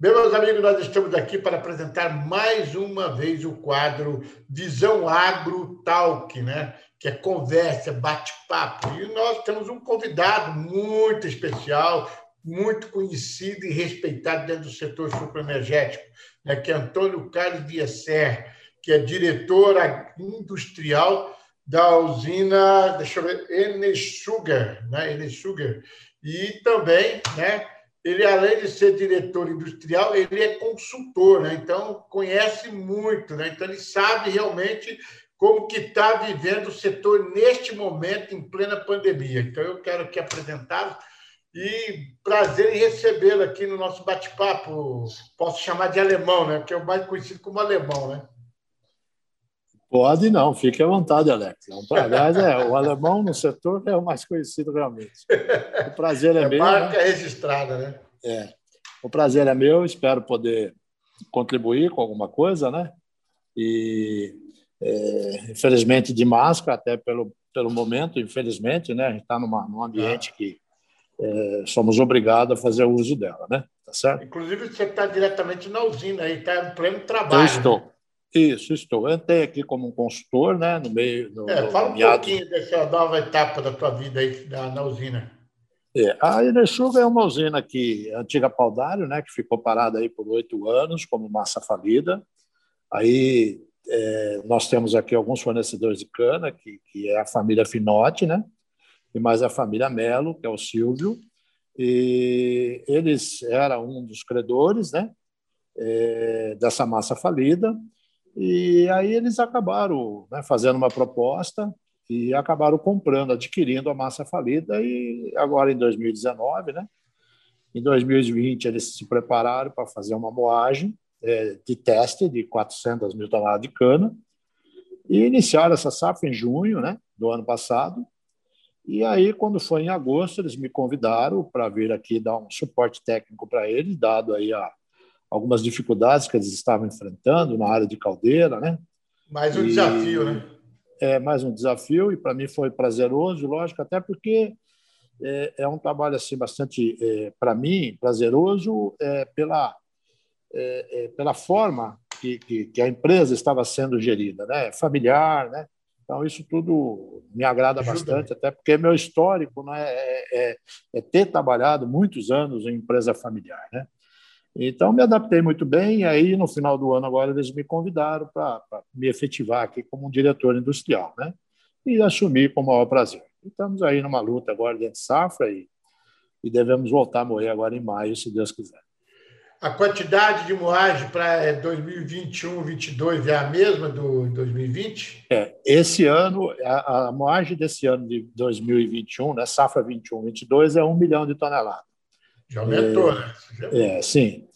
Meus amigos, nós estamos aqui para apresentar mais uma vez o quadro Visão Agro Talk, né? que é conversa, bate-papo. E nós temos um convidado muito especial, muito conhecido e respeitado dentro do setor supraenergético, né? que é Antônio Carlos Diasser, que é diretor industrial da usina, deixa eu ver, Enesugar, né? Enesugar. E também, né? Ele, além de ser diretor industrial, ele é consultor, né? então conhece muito, né? então ele sabe realmente como que está vivendo o setor neste momento, em plena pandemia. Então, eu quero aqui apresentá-lo e prazer em recebê-lo aqui no nosso bate-papo. Posso chamar de alemão, né? que é o mais conhecido como alemão, né? Pode não, fique à vontade, Alex. Aliás, é, o alemão no setor é o mais conhecido realmente. O prazer é, é meu. Marca né? registrada, né? É. O prazer é meu, espero poder contribuir com alguma coisa, né? E é, infelizmente de máscara, até pelo, pelo momento, infelizmente, né? A gente está num ambiente que é, somos obrigados a fazer uso dela, né? Tá certo? Inclusive, você está diretamente na usina aí, está em pleno trabalho. Eu estou. Isso, estou. Eu entrei aqui como um consultor, né, no meio... No, é, fala um pouquinho dessa nova etapa da tua vida aí na, na usina. É, a Enersuga é uma usina que, antiga Paudário, né, que ficou parada aí por oito anos como massa falida. Aí é, nós temos aqui alguns fornecedores de cana, que, que é a família Finotti, né, e mais a família Melo, que é o Silvio. E eles eram um dos credores, né, é, dessa massa falida. E aí eles acabaram né, fazendo uma proposta e acabaram comprando, adquirindo a massa falida. E agora, em 2019, né, em 2020, eles se prepararam para fazer uma moagem é, de teste de 400 mil toneladas de cana e iniciaram essa safra em junho né, do ano passado. E aí, quando foi em agosto, eles me convidaram para vir aqui dar um suporte técnico para eles, dado aí a, algumas dificuldades que eles estavam enfrentando na área de caldeira, né? Mais um e, desafio, né? É mais um desafio e para mim foi prazeroso, lógico, até porque é, é um trabalho assim bastante, é, para mim, prazeroso é, pela é, é, pela forma que, que, que, a empresa estava sendo gerida, né? Familiar, né? Então isso tudo me agrada Ajuda. bastante, até porque meu histórico né, é, é, é ter trabalhado muitos anos em empresa familiar, né? Então, me adaptei muito bem, e aí, no final do ano, agora, eles me convidaram para me efetivar aqui como um diretor industrial, né? E assumi com o maior prazer. Estamos aí numa luta agora dentro de safra e, e devemos voltar a moer agora em maio, se Deus quiser. A quantidade de moagem para 2021, 2022 é a mesma do 2020? É, esse ano, a, a moagem desse ano de 2021, né, safra 21, 22, é um milhão de toneladas. Já aumentou, é, né? É, sim.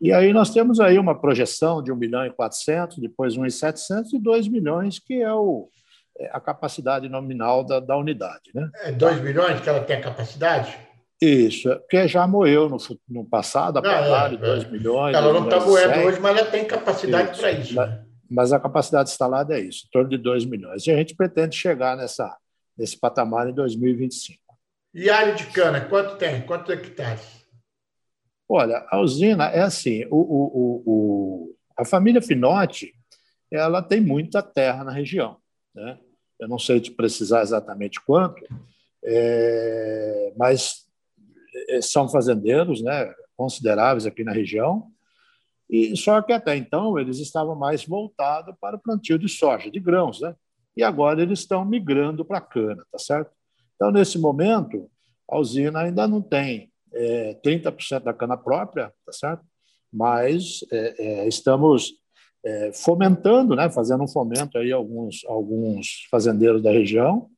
E aí nós temos aí uma projeção de 1 milhão e 400, depois 1 e 700 e 2 milhões, que é o, é a capacidade nominal da, da unidade. Né? É 2 milhões que ela tem a capacidade? Isso, é, porque já moeu no, no passado, a Polaris, é, 2 é. milhões. Ela não está moendo hoje, mas ela tem capacidade para isso. Né? Mas a capacidade instalada é isso, em torno de 2 milhões. E a gente pretende chegar nessa, nesse patamar em 2025. E área de cana, quanto tem? Quantos hectares? Olha, a usina é assim, o, o, o, a família Finotti ela tem muita terra na região. Né? Eu não sei te precisar exatamente quanto, é, mas é, são fazendeiros né, consideráveis aqui na região, e só que até então eles estavam mais voltados para o plantio de soja, de grãos, né? e agora eles estão migrando para a cana, tá certo? Então, nesse momento, a usina ainda não tem é, 30% da cana própria, tá certo? Mas é, é, estamos é, fomentando, né, fazendo um fomento aí alguns alguns fazendeiros da região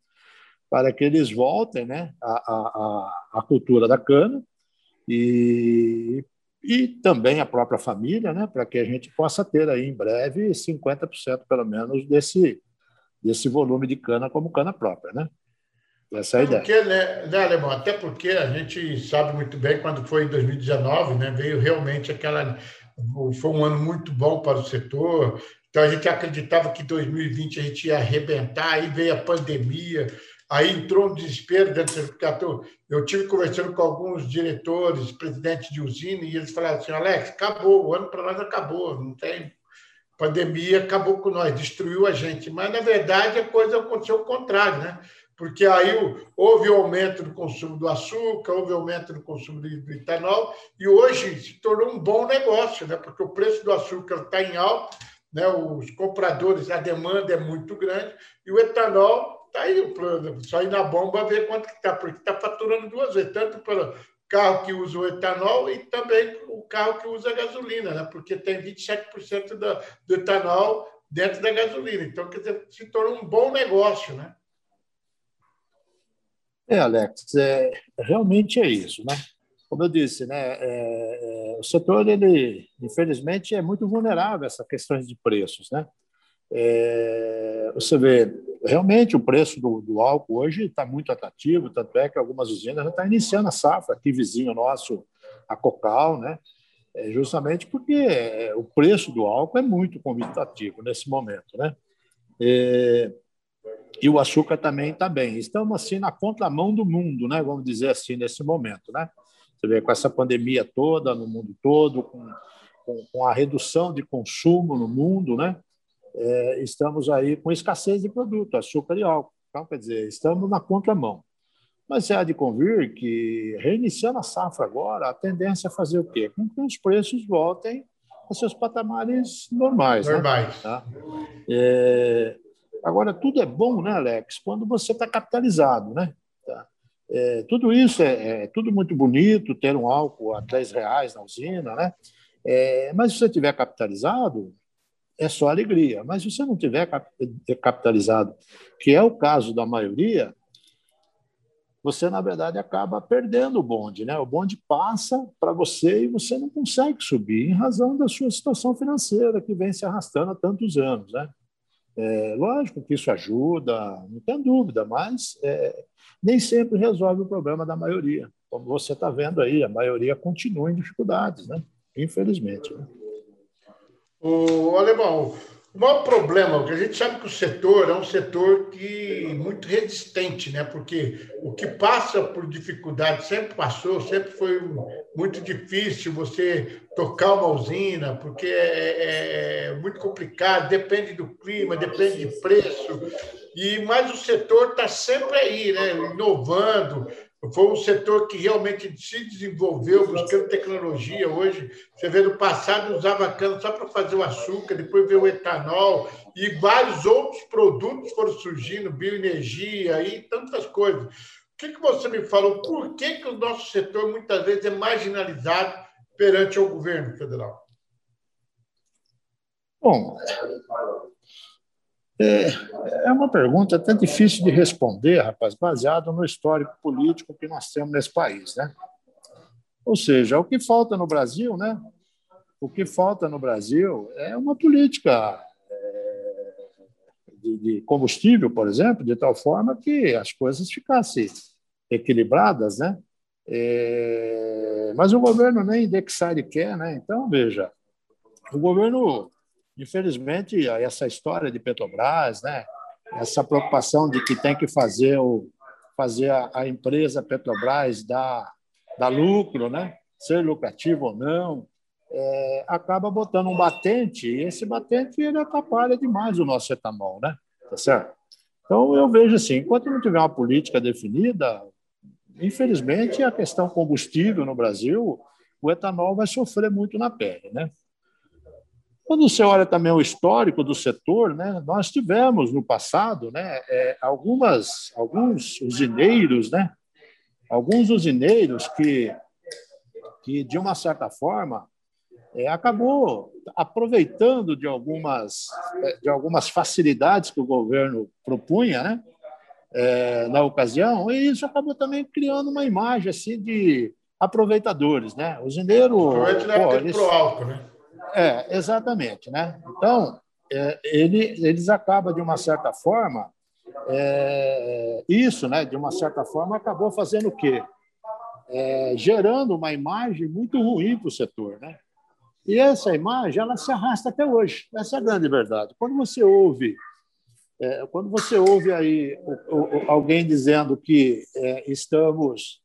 para que eles voltem, né, à, à cultura da cana e e também a própria família, né, para que a gente possa ter aí em breve 50% pelo menos desse desse volume de cana como cana própria, né? Essa é a porque, ideia. Né, né, Alemão? Até porque a gente sabe muito bem, quando foi em 2019, né, veio realmente aquela. Foi um ano muito bom para o setor. Então a gente acreditava que 2020 a gente ia arrebentar, aí veio a pandemia, aí entrou um desespero dentro do porque eu tive conversando com alguns diretores, presidentes de usina, e eles falaram assim, Alex, acabou, o ano para nós acabou, não tem pandemia, acabou com nós, destruiu a gente. Mas, na verdade, a coisa aconteceu ao contrário, né? Porque aí houve o aumento do consumo do açúcar, houve aumento do consumo do etanol, e hoje se tornou um bom negócio, né? porque o preço do açúcar está em alta, né? os compradores, a demanda é muito grande, e o etanol está aí, só ir na bomba ver quanto que está, porque está faturando duas vezes, tanto pelo carro que usa o etanol e também o carro que usa a gasolina, né? porque tem 27% do, do etanol dentro da gasolina. Então, quer dizer, se tornou um bom negócio, né? É, Alex, é, realmente é isso, né? Como eu disse, né, é, é, o setor, ele, infelizmente, é muito vulnerável a essas questões de preços, né? É, você vê, realmente o preço do, do álcool hoje está muito atrativo, tanto é que algumas usinas já estão iniciando a safra, aqui vizinho nosso, a Cocal, né? É justamente porque é, o preço do álcool é muito convidativo nesse momento, né? É, e o açúcar também está bem. Estamos assim na contramão do mundo, né? Vamos dizer assim nesse momento, né? Você vê com essa pandemia toda no mundo todo, com, com, com a redução de consumo no mundo, né? É, estamos aí com escassez de produto, açúcar e álcool. Então, quer dizer, estamos na contramão. Mas é de convir que, reiniciando a safra agora, a tendência é fazer o quê? Com que os preços voltem aos seus patamares normais. Né? Normais. Né? Tá? É, Agora, tudo é bom, né, Alex, quando você está capitalizado, né? Tá? É, tudo isso é, é, tudo muito bonito, ter um álcool a 10 reais na usina, né? É, mas se você tiver capitalizado, é só alegria. Mas se você não tiver capitalizado, que é o caso da maioria, você, na verdade, acaba perdendo o bonde. Né? O bonde passa para você e você não consegue subir em razão da sua situação financeira que vem se arrastando há tantos anos. Né? É, lógico que isso ajuda, não tem dúvida, mas é, nem sempre resolve o problema da maioria. Como você está vendo aí, a maioria continua em dificuldades, né? infelizmente. Né? O Alemão, o maior problema, porque a gente sabe que o setor é um setor que muito resistente, né? Porque o que passa por dificuldade sempre passou, sempre foi muito difícil você tocar uma usina, porque é, é, é muito complicado, depende do clima, depende de preço. E mas o setor está sempre aí, né? Inovando, foi um setor que realmente se desenvolveu buscando tecnologia. Hoje, você vê no passado usava cana só para fazer o açúcar, depois veio o etanol e vários outros produtos foram surgindo, bioenergia e tantas coisas. O que, que você me falou? Por que, que o nosso setor muitas vezes é marginalizado perante o governo federal? Bom, é, é uma pergunta até difícil de responder, rapaz, baseado no histórico político que nós temos nesse país, né? Ou seja, o que falta no Brasil, né? O que falta no Brasil é uma política é, de, combustível, por exemplo, de tal forma que as coisas ficassem equilibradas, né? É, mas o governo nem indexar ele quer, né? Então, veja, o governo Infelizmente, essa história de Petrobras, né, essa preocupação de que tem que fazer, o, fazer a, a empresa Petrobras dar, dar lucro, né, ser lucrativo ou não, é, acaba botando um batente, e esse batente ele atrapalha demais o nosso etanol, né? Tá certo? Então, eu vejo assim, enquanto não tiver uma política definida, infelizmente, a questão combustível no Brasil, o etanol vai sofrer muito na pele, né? Quando você olha também o histórico do setor, né, nós tivemos no passado né, é, algumas, alguns usineiros, né, alguns usineiros que, que de uma certa forma, é, acabou aproveitando de algumas, é, de algumas facilidades que o governo propunha né, é, na ocasião, e isso acabou também criando uma imagem assim, de aproveitadores. Né? O usineiro. Pô, eles, pro álcool, né? É, exatamente. Né? Então, é, ele, eles acabam, de uma certa forma, é, isso, né, de uma certa forma, acabou fazendo o quê? É, gerando uma imagem muito ruim para o setor. Né? E essa imagem ela se arrasta até hoje. Essa é a grande verdade. Quando você ouve É, quando você ouve aí o, o, alguém dizendo que é, estamos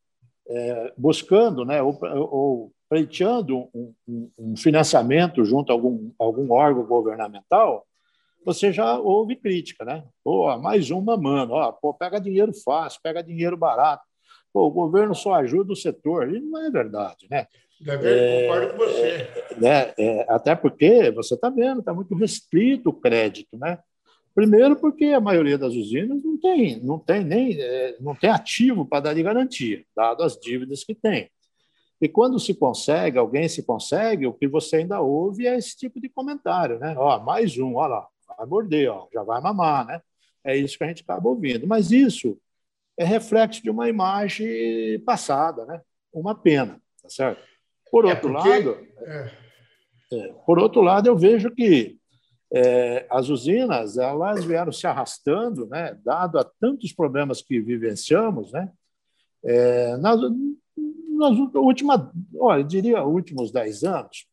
é, buscando, né, ou, ou pleiteando um, um, um, financiamento junto a algum, algum órgão governamental, você já ouve crítica, né? Pô, mais uma mano, ó, pô, pega dinheiro fácil, pega dinheiro barato. Pô, o governo só ajuda o setor. E não é verdade, né? É, concordo com você. É, né? É, até porque você está vendo, está muito restrito o crédito, né? Primeiro, porque a maioria das usinas não tem, não tem nem é, não tem ativo para dar de garantia, dado as dívidas que tem. E quando se consegue, alguém se consegue, o que você ainda ouve é esse tipo de comentário, né? Ó, mais um, olha lá, vai morder, ó, já vai mamar, né? É isso que a gente acaba ouvindo. Mas isso é reflexo de uma imagem passada, né? Uma pena, tá certo? Por é outro é porque... lado, é. É, por outro lado, eu vejo que é, as usinas elas vieram se arrastando, né, dado a tantos problemas que vivenciamos, né, é, nas últimas, olha, diria últimos 10 anos,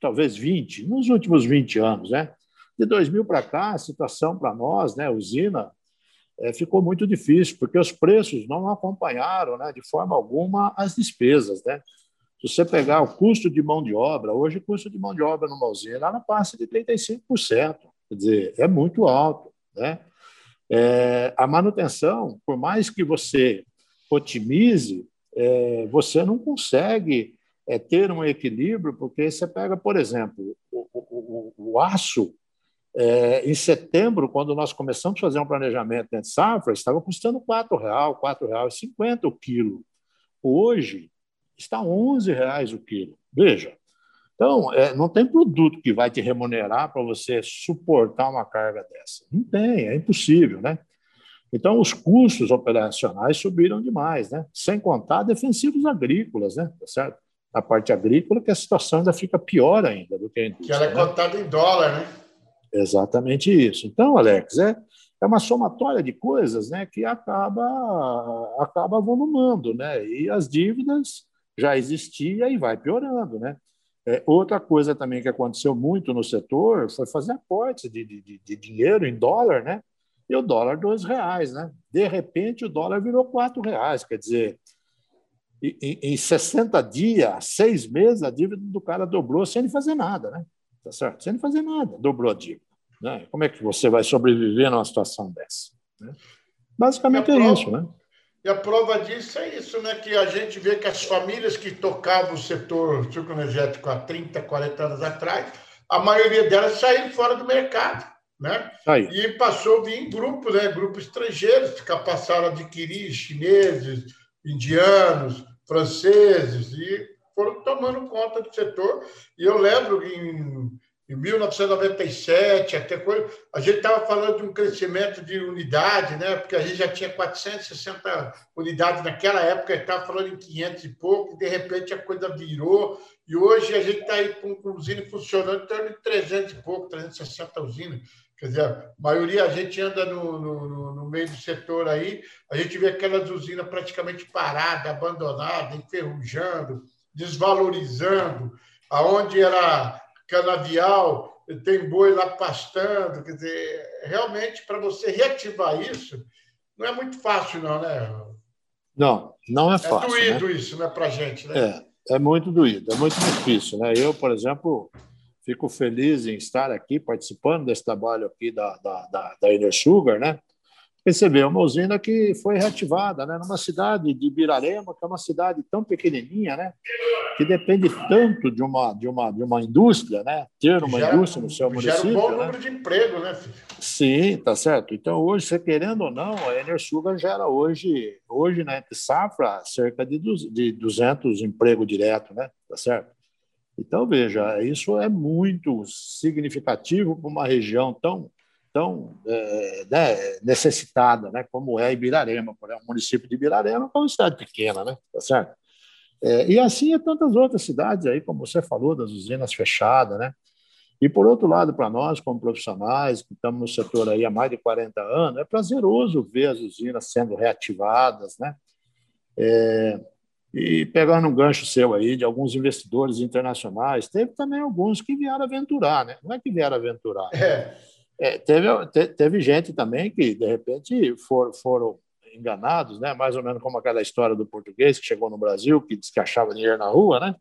talvez 20, nos últimos 20 anos, né, de 2000 para cá, a situação para nós, né, usina, é, ficou muito difícil, porque os preços não acompanharam, né, de forma alguma, as despesas, né, se você pegar o custo de mão de obra, hoje o custo de mão de obra numa usina ela passa de 35%. Quer dizer, é muito alto. Né? É, a manutenção, por mais que você otimize, é, você não consegue é, ter um equilíbrio, porque você pega, por exemplo, o, o, o aço, é, em setembro, quando nós começamos a fazer um planejamento de safra, estava custando R$ 4,00, R$ 4,50 o quilo. Hoje, está R$ 11,00 o quilo. Veja, então, é, não tem produto que vai te remunerar para você suportar uma carga dessa. Não tem, é impossível, né? Então, os custos operacionais subiram demais, né? Sem contar defensivos agrícolas, né? Tá certo? A parte agrícola, que a situação ainda fica pior ainda do que a indústria. Que ela é né? cotada em dólar, né? Exatamente isso. Então, Alex, é, é uma somatória de coisas né, que acaba, acaba volumando, né? E as dívidas já existia e vai piorando, né? É, outra coisa também que aconteceu muito no setor foi fazer aportes de, de, de dinheiro em dólar, né? E o dólar dois reais, né? De repente o dólar virou quatro reais, quer dizer, em, em 60 dias, seis meses, a dívida do cara dobrou sem ele fazer nada, né? Tá certo? Sem ele fazer nada, dobrou a dívida. Né? Como é que você vai sobreviver numa situação dessa? Né? Basicamente é, é isso, né? E a prova disso é isso, né? Que a gente vê que as famílias que tocavam o setor sucroenergético há 30, 40 anos atrás, a maioria delas saíram fora do mercado, né? Aí. E passou a vir em grupos, né? Grupos estrangeiros, que passaram a adquirir chineses, indianos, franceses, e foram tomando conta do setor. E eu lembro em em 1997, até coisa, a gente estava falando de um crescimento de unidade, né? porque a gente já tinha 460 unidades naquela época, estava falando em 500 e pouco, e de repente a coisa virou, e hoje a gente está aí com, com usina funcionando em torno de 300 e pouco, 360 usinas. Quer dizer, a maioria, a gente anda no, no, no meio do setor aí, a gente vê aquelas usinas praticamente paradas, abandonadas, enferrujando, desvalorizando, aonde era canavial, tem boi lá pastando. Quer dizer, realmente, para você reativar isso, não é muito fácil, não, né? Não, não é, é fácil. É doído né? isso, né, para a gente, né? É, é muito doído, é muito difícil, né? Eu, por exemplo, fico feliz em estar aqui participando desse trabalho aqui da, da, da, da Inner Sugar, né? perceber uma usina que foi reativada, né, numa cidade de Birarema, que é uma cidade tão pequenininha, né, que depende tanto de uma de uma de uma indústria, né, ter uma gera, indústria no seu município. Gera um bom né? número de emprego, né? Sim, tá certo. Então hoje, você querendo ou não, a Enersugar gera hoje hoje na né, safra cerca de de 200 empregos direto, né, tá certo? Então veja, isso é muito significativo para uma região tão tão é, né, necessitada, né, como é Ibirarema, por exemplo, o município de Ibirarema, é uma cidade pequena, né, tá certo? É, e assim é tantas outras cidades aí, como você falou, das usinas fechadas, né? E por outro lado, para nós, como profissionais, que estamos no setor aí há mais de 40 anos, é prazeroso ver as usinas sendo reativadas, né? É, e pegando um gancho seu aí de alguns investidores internacionais, teve também alguns que vieram aventurar, né? Não é que vieram aventurar. É É, teve, teve gente também que, de repente, for, foram enganados, né? mais ou menos como aquela história do português que chegou no Brasil, que disse que achava dinheiro na rua, né?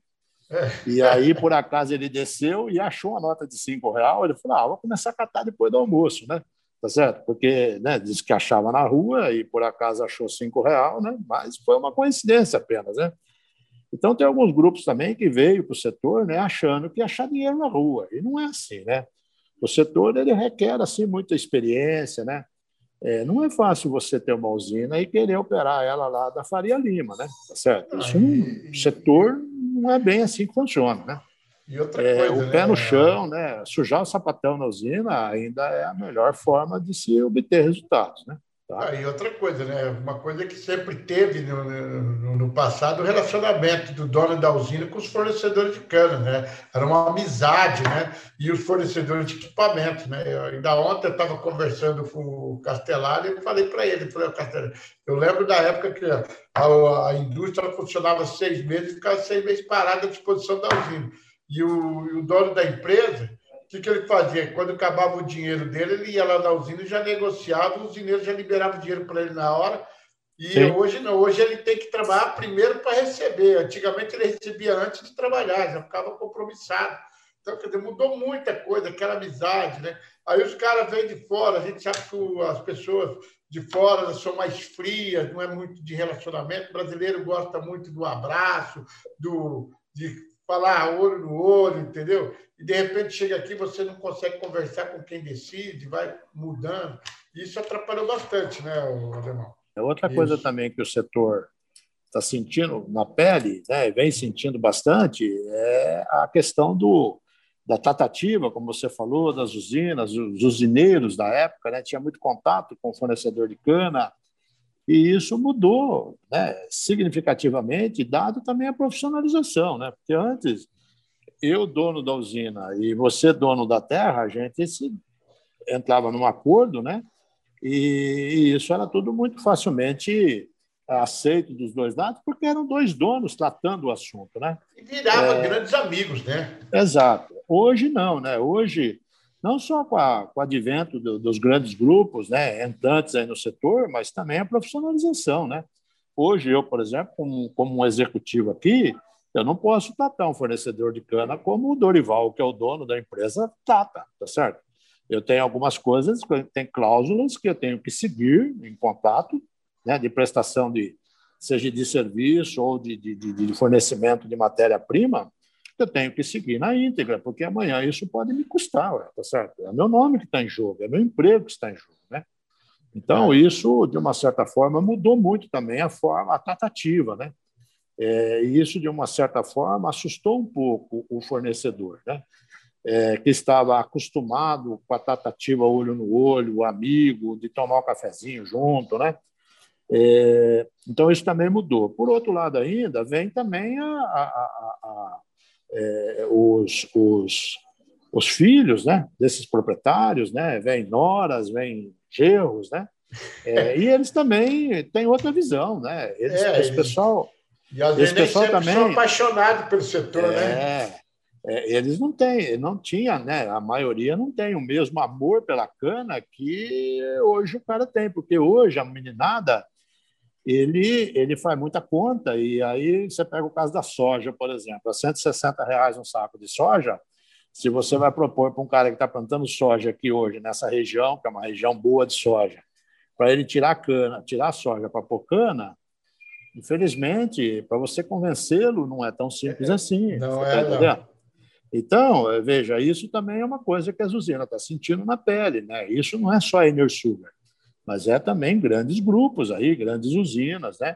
E aí, por acaso, ele desceu e achou uma nota de cinco real. Ele falou: ah, vou começar a catar depois do almoço, né? Tá certo? Porque né, disse que achava na rua e por acaso achou cinco real, né? Mas foi uma coincidência apenas, né? Então, tem alguns grupos também que veio para o setor né, achando que achar dinheiro na rua. E não é assim, né? O setor ele requer assim muita experiência, né? É, não é fácil você ter uma usina e querer operar ela lá da Faria Lima, né? Tá certo? Isso um setor não é bem assim que funciona, né? E outra é, coisa, o pé né? no chão, né? Sujar o sapatão na usina ainda é a melhor forma de se obter resultados, né? Tá? Ah, e outra coisa, né? Uma coisa que sempre teve no, no, no, passado, o relacionamento do dono da usina com os fornecedores de cana, né? Era uma amizade, né? E os fornecedores de equipamentos, né? Eu, ainda ontem eu estava conversando com o Castelar e falei para ele, falei, Castelar, eu lembro da época que a, a indústria funcionava seis meses e ficava seis meses parada à disposição da usina. E o, e o dono da empresa que, que ele fazia? Quando acabava o dinheiro dele, ele ia lá na usina e já negociava, o usineiro já liberava o dinheiro para ele na hora. E Sim. hoje não, hoje ele tem que trabalhar primeiro para receber. Antigamente ele recebia antes de trabalhar, já ficava compromissado. Então, quer dizer, mudou muita coisa, aquela amizade, né? Aí os caras vêm de fora, a gente sabe que as pessoas de fora são mais frias, não é muito de relacionamento. O brasileiro gosta muito do abraço, do, de falar olho no olho, entendeu? E de repente chega aqui, você não consegue conversar com quem decide, vai mudando. Isso atrapalhou bastante, né, o Alemão? É outra Isso. coisa também que o setor está sentindo na pele, né, vem sentindo bastante, é a questão do, da tratativa, como você falou, das usinas, os usineiros da época, né, tinha muito contato com o fornecedor de cana, e isso mudou né, significativamente, dado também a profissionalização, né? porque antes, eu, dono da usina, e você, dono da terra, a gente se, entrava num acordo, né? e isso era tudo muito facilmente aceito dos dois lados, porque eram dois donos tratando o assunto. Né? E virava é... grandes amigos, né? Exato. Hoje não, né? Hoje não só com, a, com o advento do, dos grandes grupos, né, entrantes aí no setor, mas também a profissionalização, né? Hoje eu, por exemplo, como, como um executivo aqui, eu não posso tratar um fornecedor de cana como o Dorival, que é o dono da empresa, trata, tá certo? Eu tenho algumas coisas, tem cláusulas que eu tenho que seguir em contato, né, de prestação de seja de serviço ou de, de, de fornecimento de matéria-prima, eu tenho que seguir na íntegra, porque amanhã isso pode me custar, ué, tá certo? É meu nome que está em jogo, é meu emprego que está em jogo, né? Então, é. isso, de uma certa forma, mudou muito também a forma, a tratativa, né? É, e isso, de uma certa forma, assustou um pouco o fornecedor, né? É, que estava acostumado com a tratativa olho no olho, amigo, de tomar um cafezinho junto, né? É, então, isso também mudou. Por outro lado, ainda, vem também a, a, a, é, os, os, os filhos né, desses proprietários, né, vêm noras, vêm gerros, né? É, e eles também têm outra visão, né? Eles, é, esse pessoal, e às esse pessoal também são apaixonados pelo setor, né? É, é, eles não têm, não tinha, né? A maioria não tem o mesmo amor pela cana que hoje o cara tem, porque hoje a meninada ele, ele faz muita conta. E aí você pega o caso da soja, por exemplo, a 160 reais um saco de soja. Se você vai propor para um cara que está plantando soja aqui hoje, nessa região, que é uma região boa de soja, para ele tirar cana, tirar a soja para pôr cana, infelizmente, para você convencê-lo, não é tão simples é, assim. Não é, tá não. Então, veja, isso também é uma coisa que a Zuzina está sentindo na pele. Né? Isso não é só a Enersugar mas é também grandes grupos aí, grandes usinas, né?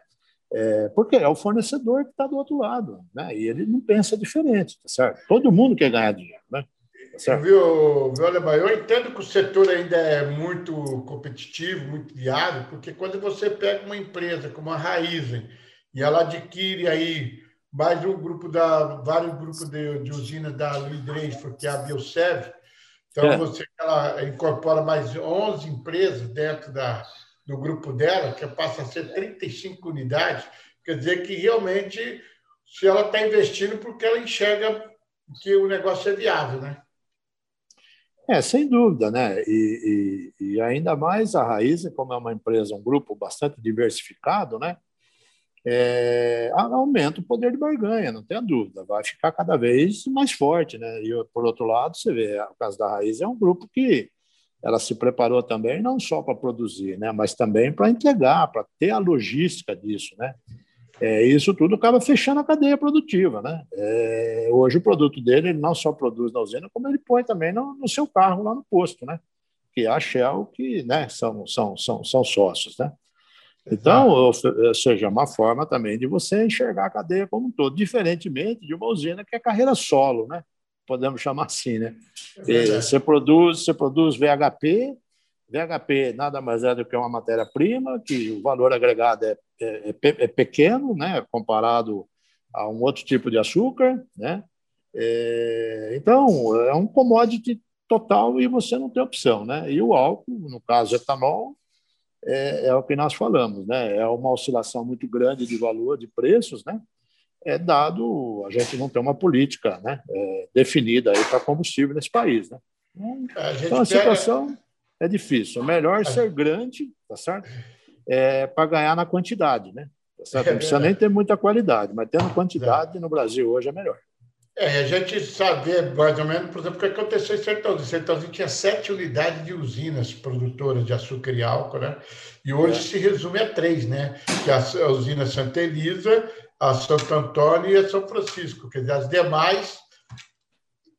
É, porque é o fornecedor que está do outro lado, né? E ele não pensa diferente, tá certo? Todo mundo quer ganhar dinheiro, né? Tá viu, viu Alemão? Eu entendo que o setor ainda é muito competitivo, muito viável, porque quando você pega uma empresa como a Raizen e ela adquire aí mais um grupo da vários grupos de, de usinas da Louis Dreyfus, que é a Biosev, então, é. você ela incorpora mais 11 empresas dentro da, do grupo dela, que passa a ser 35 unidades. Quer dizer que realmente, se ela está investindo, porque ela enxerga que o negócio é viável, né? É, sem dúvida, né? E, e, e, ainda mais a Raiz, como é uma empresa, um grupo bastante diversificado, né? É, aumenta o poder de barganha, não tenha dúvida, vai ficar cada vez mais forte, né? E por outro lado, você vê, o caso da Raiz é um grupo que ela se preparou também não só para produzir, né? Mas também para entregar, para ter a logística disso, né? É, isso tudo acaba fechando a cadeia produtiva. Né? É, hoje o produto dele ele não só produz na usina, como ele põe também no, no, seu carro lá no posto, né? que é a Shell, que né, são, são, são, são sócios. Né? Então, ou seja, uma forma também de você enxergar a cadeia como um todo, diferentemente de uma usina que é carreira solo, né? podemos chamar assim. Né? É você, produz, você produz VHP, VHP nada mais é do que uma matéria-prima, que o valor agregado é, é, é, é, pequeno, né, comparado a um outro tipo de açúcar, né? É, então, é um commodity total e você não tem opção, né? E o álcool, no caso etanol, é, é, o que nós falamos, né? É uma oscilação muito grande de valor, de preços, né? É dado a gente não tem uma política, né? É, definida aí para combustível nesse país, né? Então, a, a situação pega é difícil. É melhor é. ser grande, tá certo? É, para ganhar na quantidade, né? Tá certo? Não precisa nem ter muita qualidade, mas tendo quantidade no Brasil hoje é melhor. É, a gente sabe mais ou menos, por exemplo, o que aconteceu em Sertãozinho. Sertãozinho tinha sete unidades de usinas produtoras de açúcar e álcool, né? E hoje é. se resume a três, né? Que é a usina Santa Elisa, a Santo Antônio e a São Francisco. Quer dizer, as demais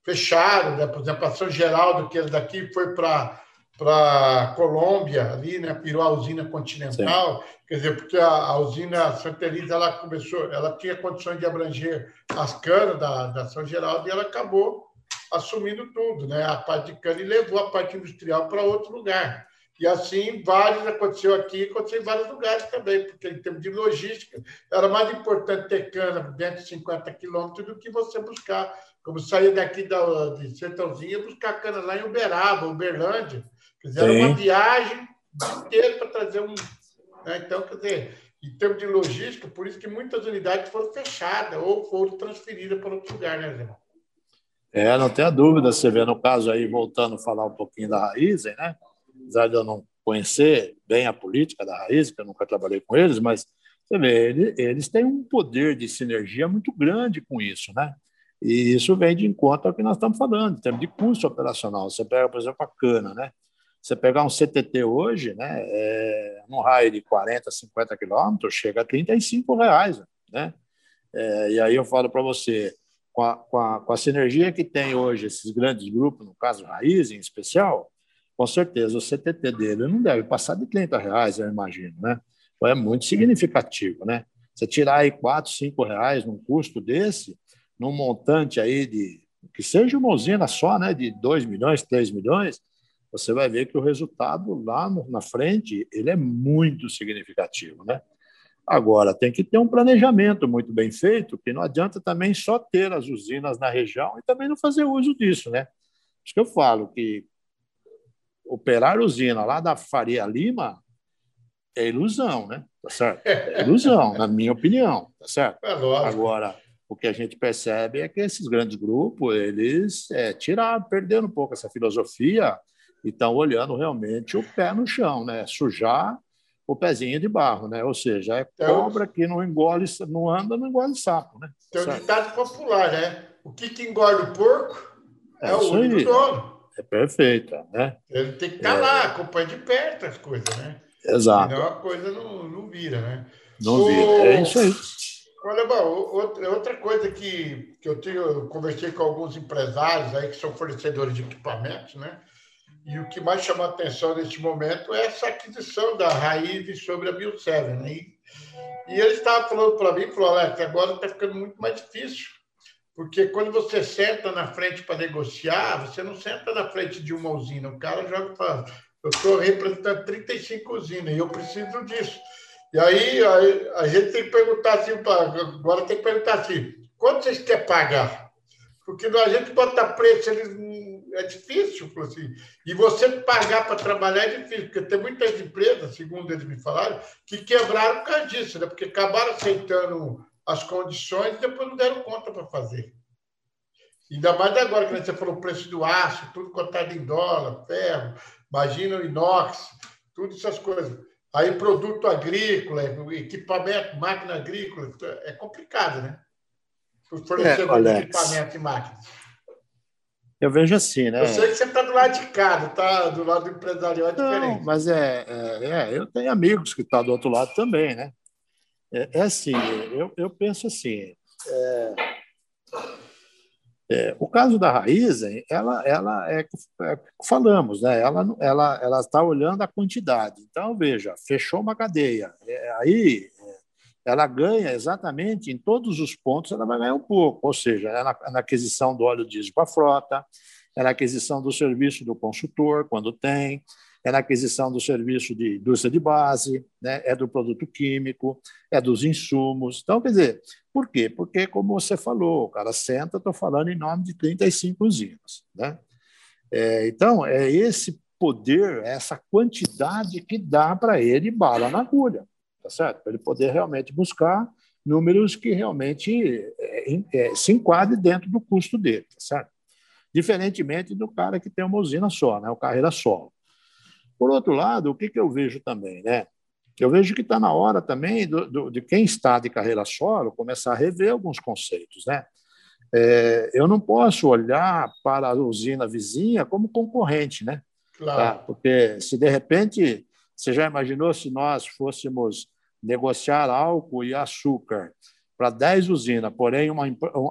fecharam, né? Por exemplo, a São Geraldo, que é daqui, foi para para Colômbia, ali, né? Pirou a usina continental, Sim. quer dizer, porque a, a, usina Santa Elisa ela começou, ela tinha condições de abranger as canas da, da São Geraldo e ela acabou assumindo tudo, né? A parte de cana e levou a parte industrial para outro lugar. E assim, vários aconteceu aqui, aconteceu em vários lugares também, porque em termos de logística, era mais importante ter cana dentro de 50 quilômetros do que você buscar, como sair daqui da, de Sertãozinho buscar cana lá em Uberaba, Uberlândia, Fizeram Sim. uma viagem inteira para trazer um. Né? Então, quer dizer, em termos de logística, por isso que muitas unidades foram fechadas ou foram transferidas para outro lugar, né, Zé? É, não tenha dúvida. Você vê no caso aí, voltando a falar um pouquinho da Raizen, né? Apesar de eu não conhecer bem a política da Raizen, que eu nunca trabalhei com eles, mas você vê, eles têm um poder de sinergia muito grande com isso, né? E isso vem de encontro ao que nós estamos falando, em termos de custo operacional. Você pega, por exemplo, a cana, né? Você pegar um CTT hoje, né, é, num raio de 40, 50 quilômetros, chega a 35 reais. Né? É, e aí eu falo para você, com a, com, a, com a sinergia que tem hoje esses grandes grupos, no caso Raiz em especial, com certeza o CTT dele não deve passar de 30 reais, eu imagino. Né? Então é muito significativo. Né? Você tirar aí 4, 5 reais num custo desse, num montante aí de que seja uma usina só, né, de 2 milhões, 3 milhões, você vai ver que o resultado lá na frente ele é muito significativo, né? Agora, tem que ter um planejamento muito bem feito, que não adianta também só ter as usinas na região e também não fazer uso disso, né? Por isso que eu falo que operar usina lá da Faria Lima é ilusão, né? Tá certo? É ilusão, na minha opinião, tá certo? É Agora, o que a gente percebe é que esses grandes grupos, eles é, tiraram, perderam um pouco essa filosofia e estão olhando realmente o pé no chão, né? Sujar o pezinho de barro, né? Ou seja, é então, cobra que não engole, não anda, não engole sapo, né? Tem um ditado popular, né? O que, que engorda o porco é, é o olho do dono. É perfeito, né? Ele tem que estar é... lá, acompanha de perto as coisas, né? Exato. Senão a coisa não, não vira, né? Não o... vira, é isso aí. Olha, bom, outra coisa que, que eu, tenho, eu conversei com alguns empresários aí que são fornecedores de equipamentos, né? E o que mais chama a atenção neste momento é essa aquisição da raiz sobre a Bioseven. Né? E, e ele estava falando para mim, falou, Alex, agora está ficando muito mais difícil, porque quando você senta na frente para negociar, você não senta na frente de uma usina. O cara joga para... Eu estou representando 35 usinas e eu preciso disso. E aí, aí a gente tem que perguntar assim, agora tem que perguntar assim, quanto vocês querem pagar? Porque a gente bota preço, eles é difícil, assim. E você pagar para trabalhar é difícil, porque tem muitas empresas, segundo eles me falaram, que quebraram por causa disso, né? porque acabaram aceitando as condições e depois não deram conta para fazer. Ainda mais agora que você falou o preço do aço, tudo cotado em dólar, ferro, imagina o inox, tudo essas coisas. Aí produto agrícola, equipamento, máquina agrícola, é complicado, né? Fornecedor é, de equipamento e máquinas. Eu vejo assim, né? Eu sei que você está do lado de cá, tá do lado do empresarial é diferente. Não, mas é, é, é, eu tenho amigos que estão tá do outro lado também, né? É, é assim, eu, eu penso assim, é, é, o caso da Raizen, ela, ela é, é falamos, né? Ela, ela, ela está olhando a quantidade. Então veja, fechou uma cadeia, é, aí ela ganha exatamente em todos os pontos, ela vai ganhar um pouco, ou seja, é na, na aquisição do óleo diesel para a frota, é na aquisição do serviço do consultor, quando tem, é na aquisição do serviço de indústria de base, né? é do produto químico, é dos insumos. Então, quer dizer, por quê? Porque, como você falou, o cara senta, estou falando em nome de 35 usinas. Né? É, então, é esse poder, essa quantidade que dá para ele bala na agulha tá certo? Para ele poder realmente buscar números que realmente é, é, se enquadrem dentro do custo dele, tá certo? Diferentemente do cara que tem uma usina só, né? o carreira solo. Por outro lado, o que, que eu vejo também, né? Eu vejo que está na hora também do, do, de quem está de carreira solo começar a rever alguns conceitos, né? É, eu não posso olhar para a usina vizinha como concorrente, né? Claro. Tá? Porque se de repente, você já imaginou se nós fôssemos negociar álcool e açúcar para 10 usinas, porém uma,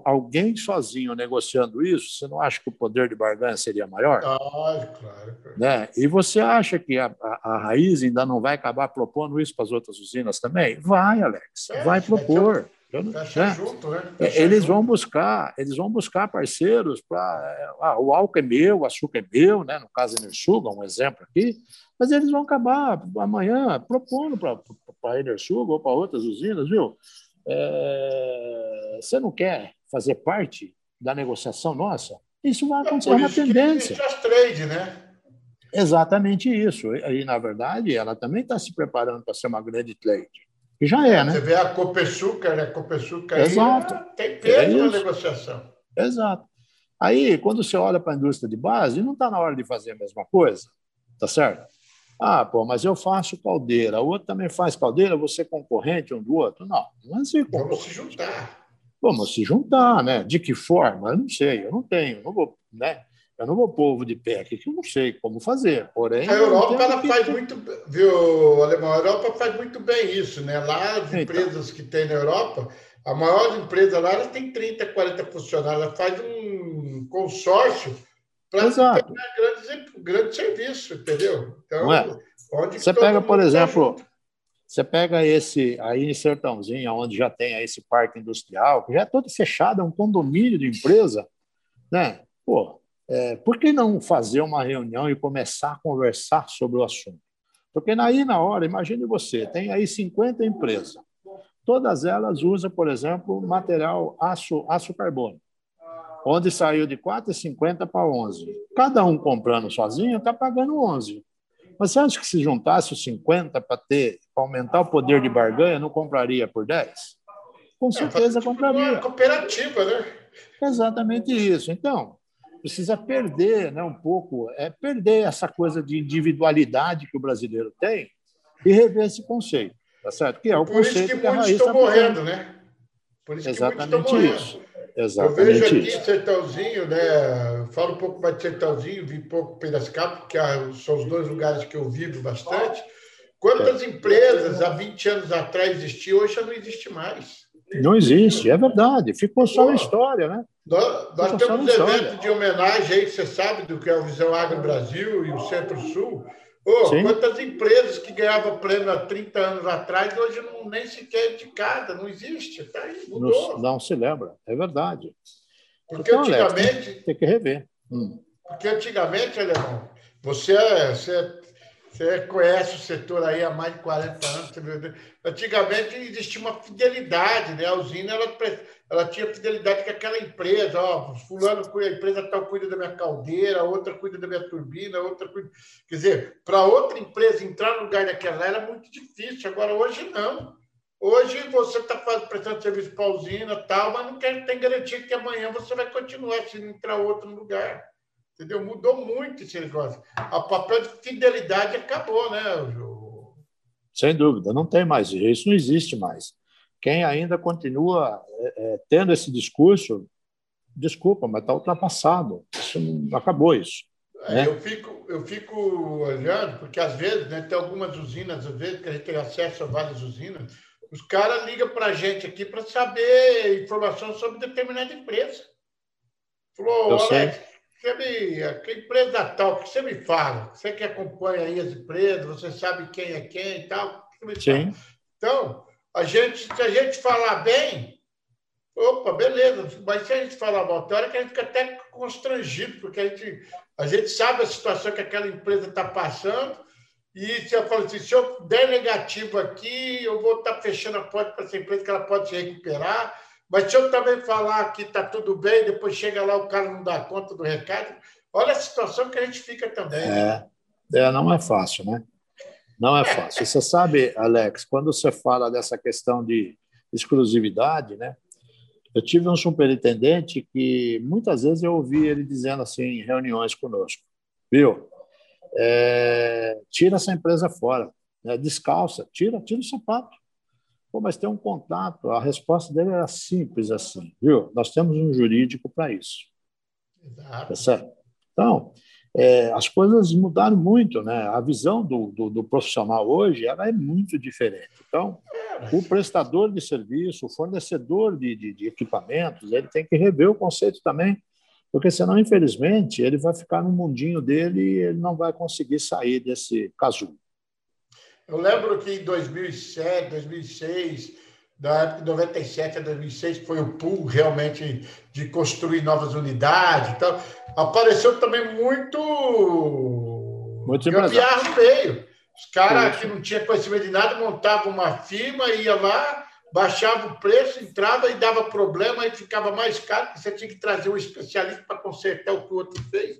alguém sozinho negociando isso, você não acha que o poder de barganha seria maior? Claro, claro. Né? E você acha que a, a, a, raiz ainda não vai acabar propondo isso para as outras usinas também? Vai, Alex, é, vai propor. Eu, né? Junto, né? Eles junto. vão buscar, eles vão buscar parceiros para ah, o álcool é meu, o açúcar é meu, né? No caso Enersuga, um exemplo aqui, mas eles vão acabar amanhã propondo para a Enersuga ou para outras usinas, viu? É, você não quer fazer parte da negociação nossa? Isso vai acontecer é uma tendência. Que trade, né? Exatamente isso. E, na verdade, ela também está se preparando para ser uma grande trade. E já é, né? Você vê a Copesuca, né? A Copesuca Exato. Aí, tem peso é na negociação. Exato. Aí, quando você olha para a indústria de base, não está na hora de fazer a mesma coisa, tá certo? Ah, pô, mas eu faço caldeira, o outro também faz caldeira, você é concorrente um do outro? Não, não é assim. Vamos se juntar. Vamos se juntar, né? De que forma? Eu não sei, eu não tenho, eu não vou, né? Eu não vou povo de pé aqui, que eu não sei como fazer. Porém, a Europa ela que... faz muito, viu, Alemão? A Europa faz muito bem isso, né? Lá as então. empresas que tem na Europa, a maior empresa lá ela tem 30, 40 funcionários, ela faz um consórcio para ter grande, grande serviço, entendeu? Então, é? você pega, por exemplo, você pega esse aí em Sertãozinho, onde já tem esse parque industrial, que já é todo fechado, é um condomínio de empresa, né? Pô, é, por que não fazer uma reunião e começar a conversar sobre o assunto? Porque aí na hora, imagine você, tem aí 50 empresas. Todas elas usam, por exemplo, material aço, aço carbono, onde saiu de 4,50 para 11. Cada um comprando sozinho está pagando 11. Mas você acha que se juntasse os 50 para ter para aumentar o poder de barganha, não compraria por 10? Com certeza é, compraria. Uma cooperativa, né? Exatamente isso. Então, precisa perder né, um pouco, é perder essa coisa de individualidade que o brasileiro tem e rever esse conceito, tá certo? Que é o Por conceito isso que, que muitos estão tá morrendo, né? Por isso Exatamente que isso. Exatamente Eu vejo aqui isso. Sertãozinho, né? Falo um pouco mais de Sertãozinho, vi pouco Piracicaba, porque são os dois lugares que eu vivo bastante. Quantas é. empresas há 20 anos atrás existiam, hoje já não existe mais. Não existe, é verdade. Ficou só na história, né? Nós, nós temos evento de homenagem aí, você sabe do que é o Visão Agro Brasil e o Centro-Sul. Oh, quantas empresas que ganhavam prêmio há 30 anos atrás, hoje não, nem sequer é indicada, não existe, está aí, mudou. Não, não, se lembra, é verdade. Porque então, antigamente. Alex, tem, tem, que rever. Hum. Porque antigamente, Alemão, você, é, você é você conhece o setor aí há mais de 40 anos. Antigamente existia uma fidelidade, né? A usina ela, ela tinha fidelidade com aquela empresa. Ó, fulano, a empresa tal cuida da minha caldeira, outra cuida da minha turbina, outra cuida. Quer dizer, para outra empresa entrar no lugar daquela era muito difícil. Agora, hoje não. Hoje você está prestando serviço para a usina tal, mas não quer, tem garantia que amanhã você vai continuar se entrar outro lugar. Entendeu? Mudou muito esse negócio. O papel de fidelidade acabou, né, Ju? Sem dúvida, não tem mais. Isso não existe mais. Quem ainda continua é, é, tendo esse discurso, desculpa, mas está ultrapassado. Isso não, acabou isso. É, né? Eu, fico, eu fico olhando, porque às vezes né, tem algumas usinas, às vezes, que a gente tem acesso a várias usinas, os caras ligam para a gente aqui para saber informação sobre determinada empresa. Falou, Alex, você me, que empresa tal, que você me fala? Você que acompanha aí as empresas, você sabe quem é quem e tal. Sim. Fala? Então, a gente, se a gente falar bem, opa, beleza. Mas se a gente falar mal, tem hora que a gente fica até constrangido, porque a gente, a gente sabe a situação que aquela empresa está passando. E se eu falo assim, se eu der negativo aqui, eu vou estar tá fechando a porta para essa empresa que ela pode se recuperar. Mas se eu também falar que está tudo bem, depois chega lá o cara não dá conta do recado, olha a situação que a gente fica também. É, é não é fácil, né? Não é fácil. Você sabe, Alex, quando você fala dessa questão de exclusividade, né? Eu tive um superintendente que muitas vezes eu ouvi ele dizendo assim em reuniões conosco, viu? É, tira essa empresa fora, né? descalça, tira, tira o sapato. Pô, mas tem um contato. A resposta dele era simples assim, viu? Nós temos um jurídico para isso. Exato. Tá certo? Então, é, as coisas mudaram muito, né? A visão do, do, do, profissional hoje ela é muito diferente. Então, o prestador de serviço, o fornecedor de, de, de, equipamentos, ele tem que rever o conceito também, porque senão, infelizmente, ele vai ficar no mundinho dele e ele não vai conseguir sair desse casulo. Eu lembro que em 2007, 2006 da época de 97 a 2006, que foi o pool realmente de construir novas unidades. Então, apareceu também muito. Muito gambiarra veio. Os caras que não tinham conhecimento de nada montavam uma firma, ia lá, baixava o preço, entrava e dava problema, e ficava mais caro, porque você tinha que trazer um especialista para consertar o que o outro fez.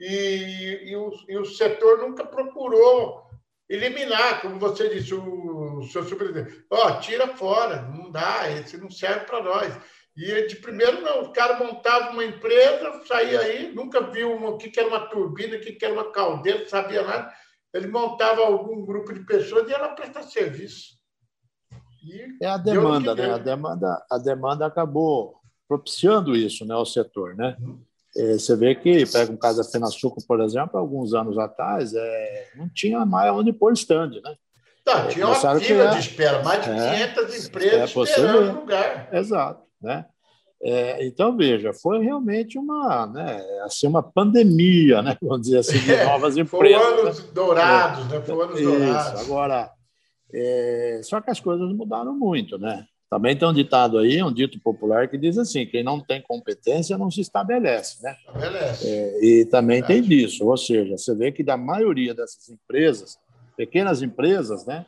E, e, o, e o setor nunca procurou eliminar, como você disse, o, o seu superintendente. Ó, oh, tira fora, não dá, esse não serve para nós. E de primeiro, não, o cara montava uma empresa, saía aí, nunca viu uma, o que, que era uma turbina, o que, que era uma caldeira, não sabia nada. Ele montava algum grupo de pessoas e lá prestar serviço. E é a demanda, né? A demanda, a demanda acabou propiciando isso, né, ao setor, né? Uhum. É, você vê que, pega um caso da Fenaçuco, por exemplo, alguns anos atrás, é, não tinha mais onde pôr stand, né? Tá, tinha uma fila criar, de espera, mais de é, 500 empresas é, esperando o lugar. Exato, né? É, então, veja, foi realmente uma, né, assim, uma pandemia, né, vamos dizer assim, de é, novas empresas. Foi anos né? dourados, né? Foi anos Isso, dourados. Agora, é, só que as coisas mudaram muito, né? Também tem um ditado aí, um dito popular que diz assim: quem não tem competência não se estabelece, né? Estabelece. É, e também tem disso, ou seja, você vê que da maioria dessas empresas, pequenas empresas, né?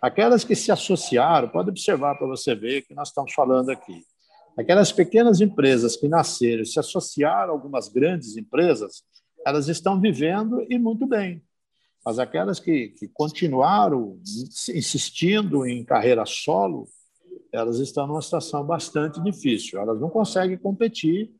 Aquelas que se associaram, pode observar para você ver que nós estamos falando aqui. Aquelas pequenas empresas que nasceram, se associaram a algumas grandes empresas, elas estão vivendo e muito bem. Mas aquelas que, que continuaram insistindo em carreira solo, elas estão numa situação bastante difícil. Elas não conseguem competir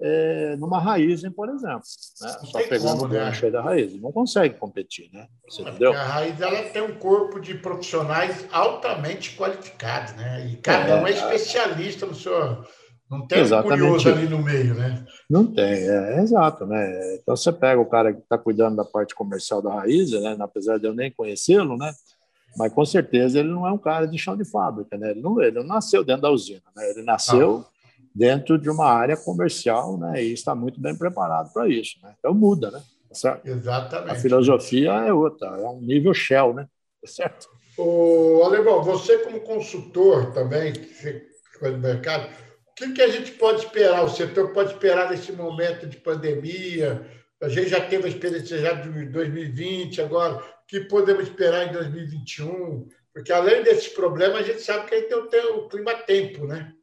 é, numa raiz, por exemplo. Né? Só pegando como, o gancho né? da raiz. Não consegue competir, né? Você é entendeu? A raiz ela tem um corpo de profissionais altamente qualificados, né? E cada é, um é especialista no seu. Não tem Exatamente. um curioso ali no meio, né? Não tem, é, é exato, né? Então você pega o cara que está cuidando da parte comercial da raiz, né? Apesar de eu nem conhecê-lo, né? Mas com certeza ele não é um cara de chão de fábrica, né? Ele não, ele não nasceu dentro da usina, né? Ele nasceu ah. dentro de uma área comercial, né? E está muito bem preparado para isso, né? Então muda, né? Tá certo? Exatamente. A filosofia é outra, é um nível Shell, né? Tá certo? O Alemão, você como consultor também, que do mercado, o que, que a gente pode esperar? O setor pode esperar nesse momento de pandemia? A gente já teve a experiência já de 2020, agora que podemos esperar em 2021? Porque além desses problemas, a gente sabe que aí tem o, tem o clima-tempo, né?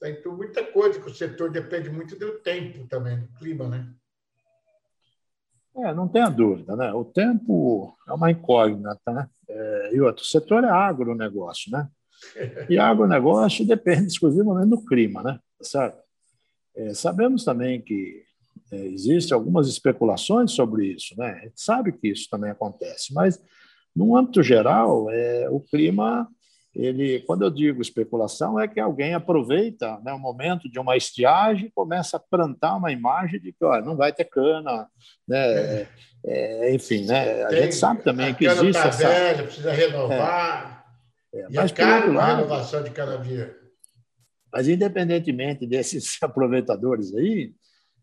Tem muita coisa que o setor depende muito do tempo também, do clima, né? É, não tenha dúvida, né? O tempo é uma incógnita, né? É, e outro, o setor é agronegócio, né? E agronegócio depende exclusivamente do clima, né? Tá? É, sabemos também que existem algumas especulações sobre isso, né? A gente sabe que isso também acontece, mas no âmbito geral, é, o clima, ele, quando eu digo especulação, é que alguém aproveita né, o momento de uma estiagem e começa a plantar uma imagem de que ó, não vai ter cana, né? É, é enfim, né? A Tem, gente sabe também que existe tá essa velha, precisa renovar. É, é mas é caro a renovação de. Mas independentemente desses aproveitadores aí,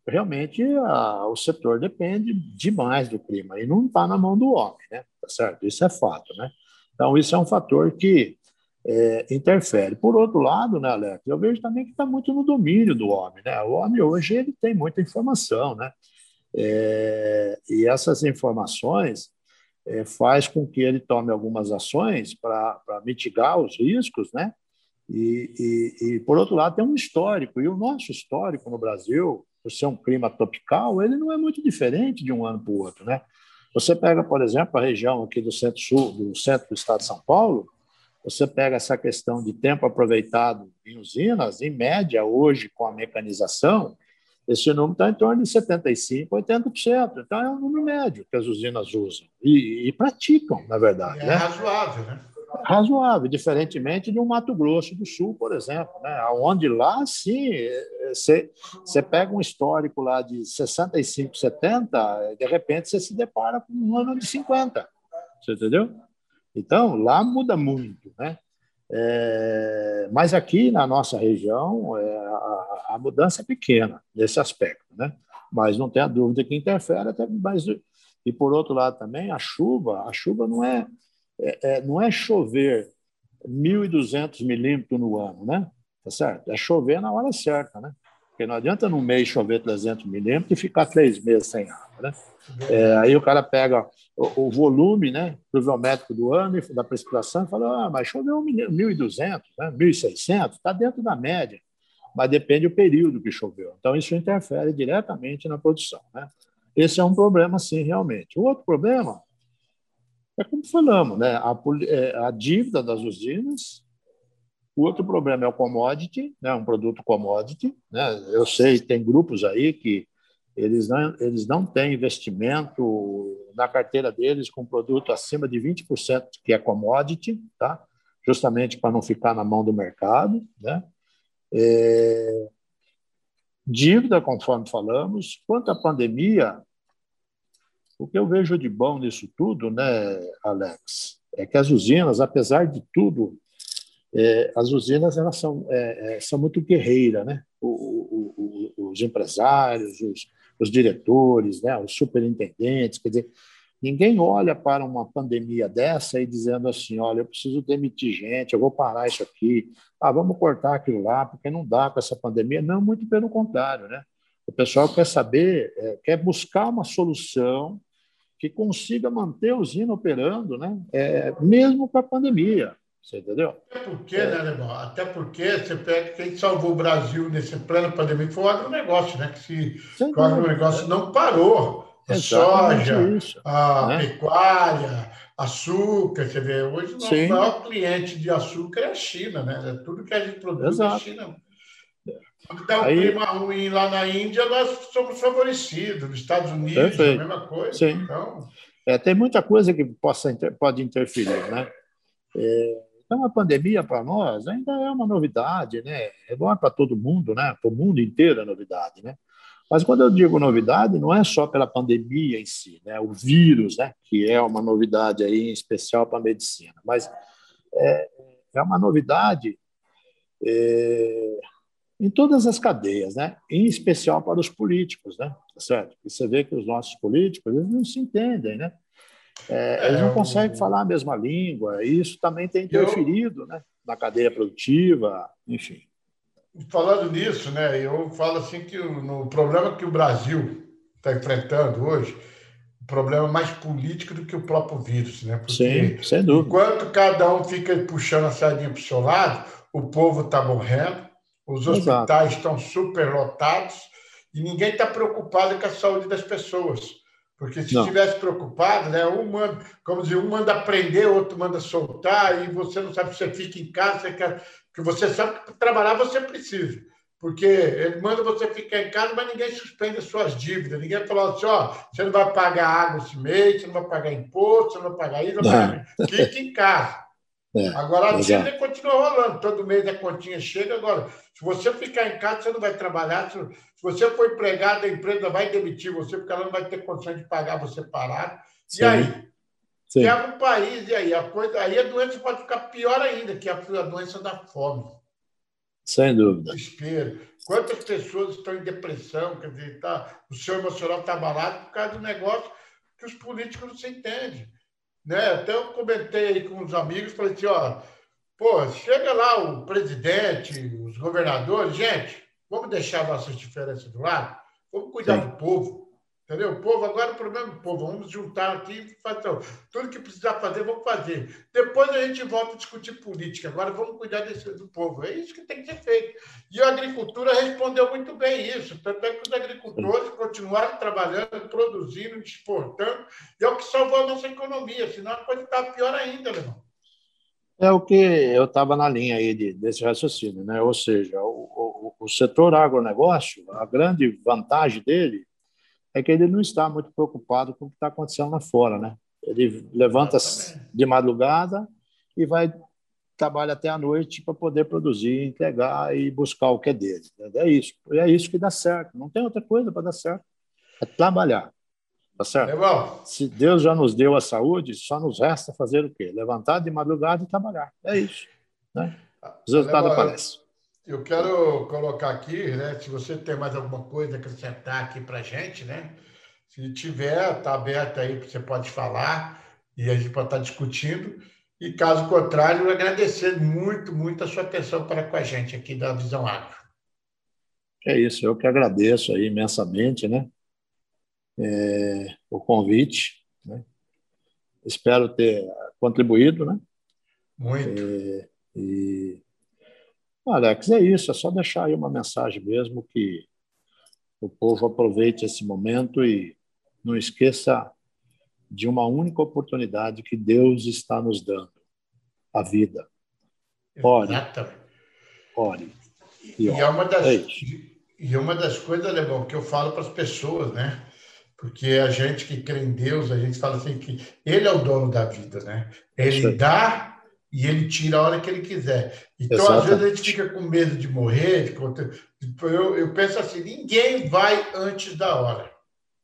realmente a, o setor depende demais do clima e não está na mão do homem, né? Tá certo? Isso é fato, né? Então isso é um fator que é, interfere. Por outro lado, né, Alex, eu vejo também que está muito no domínio do homem, né? O homem hoje ele tem muita informação, né? É, e essas informações é, faz com que ele tome algumas ações para mitigar os riscos, né? E, e, e, por outro lado, tem um histórico, e o nosso histórico no Brasil, por ser um clima tropical, ele não é muito diferente de um ano para o outro. Né? Você pega, por exemplo, a região aqui do centro-sul, do centro do estado de São Paulo, você pega essa questão de tempo aproveitado em usinas, em média, hoje, com a mecanização, esse número está em torno de 75%, 80%. Então, é um número médio que as usinas usam e, e praticam, na verdade. É né? razoável, né? Razoável, diferentemente de um Mato Grosso do Sul, por exemplo, né? onde lá, sim, você pega um histórico lá de 65, 70, de repente você se depara com um ano de 50, você entendeu? Então, lá muda muito, né? É, mas aqui na nossa região é, a, a, mudança é pequena nesse aspecto, né? Mas não tem a dúvida que interfere até mais e por outro lado também a chuva, a chuva não é é, é, não é chover 1.200 milímetros no ano, né? Tá certo? É chover na hora certa, né? Porque não adianta no mês chover 300 milímetros e ficar três meses sem água, né? É, aí o cara pega o, o volume, né, pluviométrico do ano, da precipitação, e fala, ah, mas choveu 1.200, né, 1.600, está dentro da média, mas depende do período que choveu. Então, isso interfere diretamente na produção, né? Esse é um problema, sim, realmente. O outro problema é como falamos, né? a, é, a dívida das usinas. O outro problema é o commodity, né? um produto commodity. Né? Eu sei, tem grupos aí que eles não, eles não têm investimento na carteira deles com produto acima de 20% que é commodity, tá? justamente para não ficar na mão do mercado. Né? É... Dívida, conforme falamos. Quanto à pandemia, o que eu vejo de bom nisso tudo, né, Alex, é que as usinas, apesar de tudo, é, as usinas elas são, é, é são muito guerreiras, né? O, o, o, os empresários, os, os, diretores, né? os superintendentes, quer dizer, ninguém olha para uma pandemia dessa e dizendo assim, olha, eu preciso demitir gente, eu vou parar isso aqui, ah, vamos cortar aquilo lá, porque não dá com essa pandemia. Não, muito pelo contrário, né? O pessoal quer saber, é, quer buscar uma solução que consiga manter a usina operando, né? É, mesmo com a pandemia. Você entendeu? Até porque, é. né, Alemão? Até porque você pega quem salvou o Brasil nesse plano pandemia foi o agronegócio, né? Que se o agronegócio não parou. A soja, isso, a né? pecuária, açúcar, você vê, hoje o nosso maior cliente de açúcar é a China, né? É tudo que a gente produz Exato. é China. Quando dá um Aí... clima ruim lá na Índia, nós somos favorecidos. Nos Estados Unidos, Perfeito. a mesma coisa. Sim. Então... É, tem muita coisa que possa, pode interferir, né? É, então, a pandemia para nós ainda é uma novidade, né? É bom para todo mundo, né? Para o mundo inteiro é novidade, né? Mas quando eu digo novidade, não é só pela pandemia em si, né? O vírus, né? Que é uma novidade aí em especial para a medicina, mas é, é uma novidade é, em todas as cadeias, né? em especial para os políticos. Né? Tá certo? E você vê que os nossos políticos eles não se entendem, né? É, eles não é, conseguem falar a mesma língua, e isso também tem interferido eu... né? na cadeia produtiva, enfim. Falando nisso, né, eu falo assim que o, no problema que o Brasil está enfrentando hoje, problema é mais político do que o próprio vírus, né? Porque Sim, sem dúvida. enquanto cada um fica puxando a sardinha para o seu lado, o povo está morrendo, os hospitais Exato. estão superlotados e ninguém está preocupado com a saúde das pessoas. Porque se estivesse preocupado, né, um manda, como dizer, um manda prender, outro manda soltar, e você não sabe se você fica em casa, você quer, porque você sabe que para trabalhar você precisa. Porque ele manda você ficar em casa, mas ninguém suspende as suas dívidas. Ninguém fala assim, ó, você não vai pagar água esse mês, você não vai pagar imposto, você não vai pagar isso, não vai pagar... Fique em casa. É, agora a dívida continua rolando, todo mês a continha chega. Agora, se você ficar em casa, você não vai trabalhar. Se, você for empregado, a empresa vai demitir você, porque ela não vai ter condições de pagar você parado. Sim. E aí? Sim. Quebra o país, e aí? A, coisa, aí a doença pode ficar pior ainda, que é a doença da fome. Sem dúvida. Desespero. Quantas pessoas estão em depressão, quer dizer, tá, o seu emocional está abalado por causa do negócio que os políticos não se entendem. Né? Até eu comentei aí com os amigos, falei assim, ó, pô, chega lá o presidente, os governadores, gente, vamos deixar nossas diferenças do lado, vamos cuidar Sim. do povo. Entendeu? O povo, agora o problema do povo. Vamos juntar aqui e fazer tudo que precisar fazer, vamos fazer. Depois a gente volta a discutir política. Agora vamos cuidar desse, do povo. É isso que tem que ser feito. E a agricultura respondeu muito bem isso. Tanto é que os agricultores continuaram trabalhando, produzindo, exportando. E é o que salvou a nossa economia. Senão a coisa está pior ainda, irmão. É o que eu estava na linha aí de, desse raciocínio, né? Ou seja, o, o, o setor agronegócio, a grande vantagem dele é que ele não está muito preocupado com o que está acontecendo lá fora, né? Ele levanta de madrugada e vai trabalha até a noite para poder produzir, entregar e buscar o que é dele. É isso. É isso que dá certo. Não tem outra coisa para dar certo. É trabalhar. Tá certo? Se Deus já nos deu a saúde, só nos resta fazer o quê? Levantar de madrugada e trabalhar. É isso. Né? Os resultados aparecem. Eu quero colocar aqui, né? Se você tem mais alguma coisa a acrescentar aqui para a gente, né? Se tiver, está aberto aí, você pode falar e a gente pode estar tá discutindo. E caso contrário, agradecer muito, muito a sua atenção para com a gente aqui da Visão Agro. É isso, eu que agradeço aí imensamente, né? É, o convite, né? Espero ter contribuído, né? Muito. É, e Alex, é isso, é só deixar aí uma mensagem mesmo que o povo aproveite esse momento e não esqueça de uma única oportunidade que Deus está nos dando, a vida. Ore. Ore. E, e, é uma das, é e é uma das coisas, Lebão, que eu falo para as pessoas, né? Porque a gente que crê em Deus, a gente fala assim que Ele é o dono da vida, né? Ele dá e ele tira a hora que ele quiser. Então, Exatamente. às vezes, a gente fica com medo de morrer. De... Eu, eu penso assim: ninguém vai antes da hora.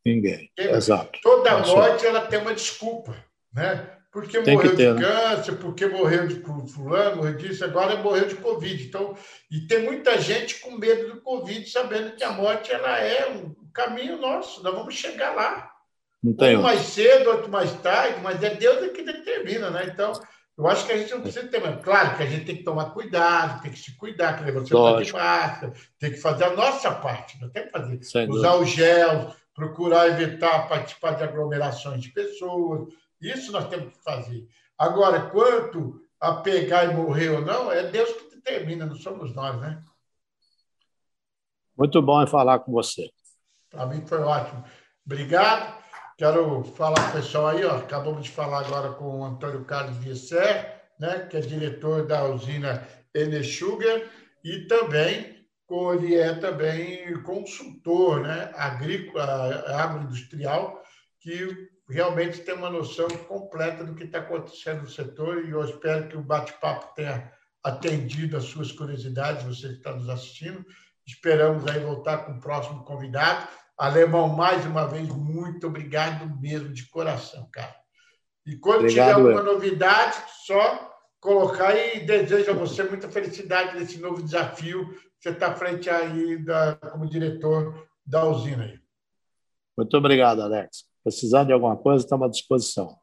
Ninguém. Exato. Toda morte ela tem uma desculpa, né? Porque tem morreu ter, de né? câncer, porque morreu de fulano, morreu disso, agora morreu de Covid. Então, e tem muita gente com medo do Covid, sabendo que a morte ela é um caminho nosso, nós vamos chegar lá. Não tem um mais cedo, outro mais tarde, mas é Deus que determina, né? Então, eu acho que a gente não precisa ter mais. Claro que a gente tem que tomar cuidado, tem que se cuidar, que você está de máscara, tem que fazer a nossa parte, não tem que fazer. Sem Usar dúvida. o gel, procurar evitar participar de aglomerações de pessoas. Isso nós temos que fazer. Agora, quanto a pegar e morrer ou não, é Deus que determina, não somos nós, né? Muito bom falar com você. Para mim foi ótimo. Obrigado. Quero falar com o pessoal aí, ó, acabamos de falar agora com o Antônio Carlos Viesser, né, que é diretor da usina Enesugar, e também ele é também consultor né, agrícola, agroindustrial, que realmente tem uma noção completa do que está acontecendo no setor, e eu espero que o bate-papo tenha atendido as suas curiosidades, você que está nos assistindo. Esperamos aí voltar com o próximo convidado. Alemão, mais uma vez, muito obrigado mesmo, de coração, cara. E quando obrigado, tiver alguma eu. novidade, só colocar e desejo a você muita felicidade nesse novo desafio que você está à frente aí da, como diretor da usina. Aí. Muito obrigado, Alex. Precisando de alguma coisa, estamos à disposição.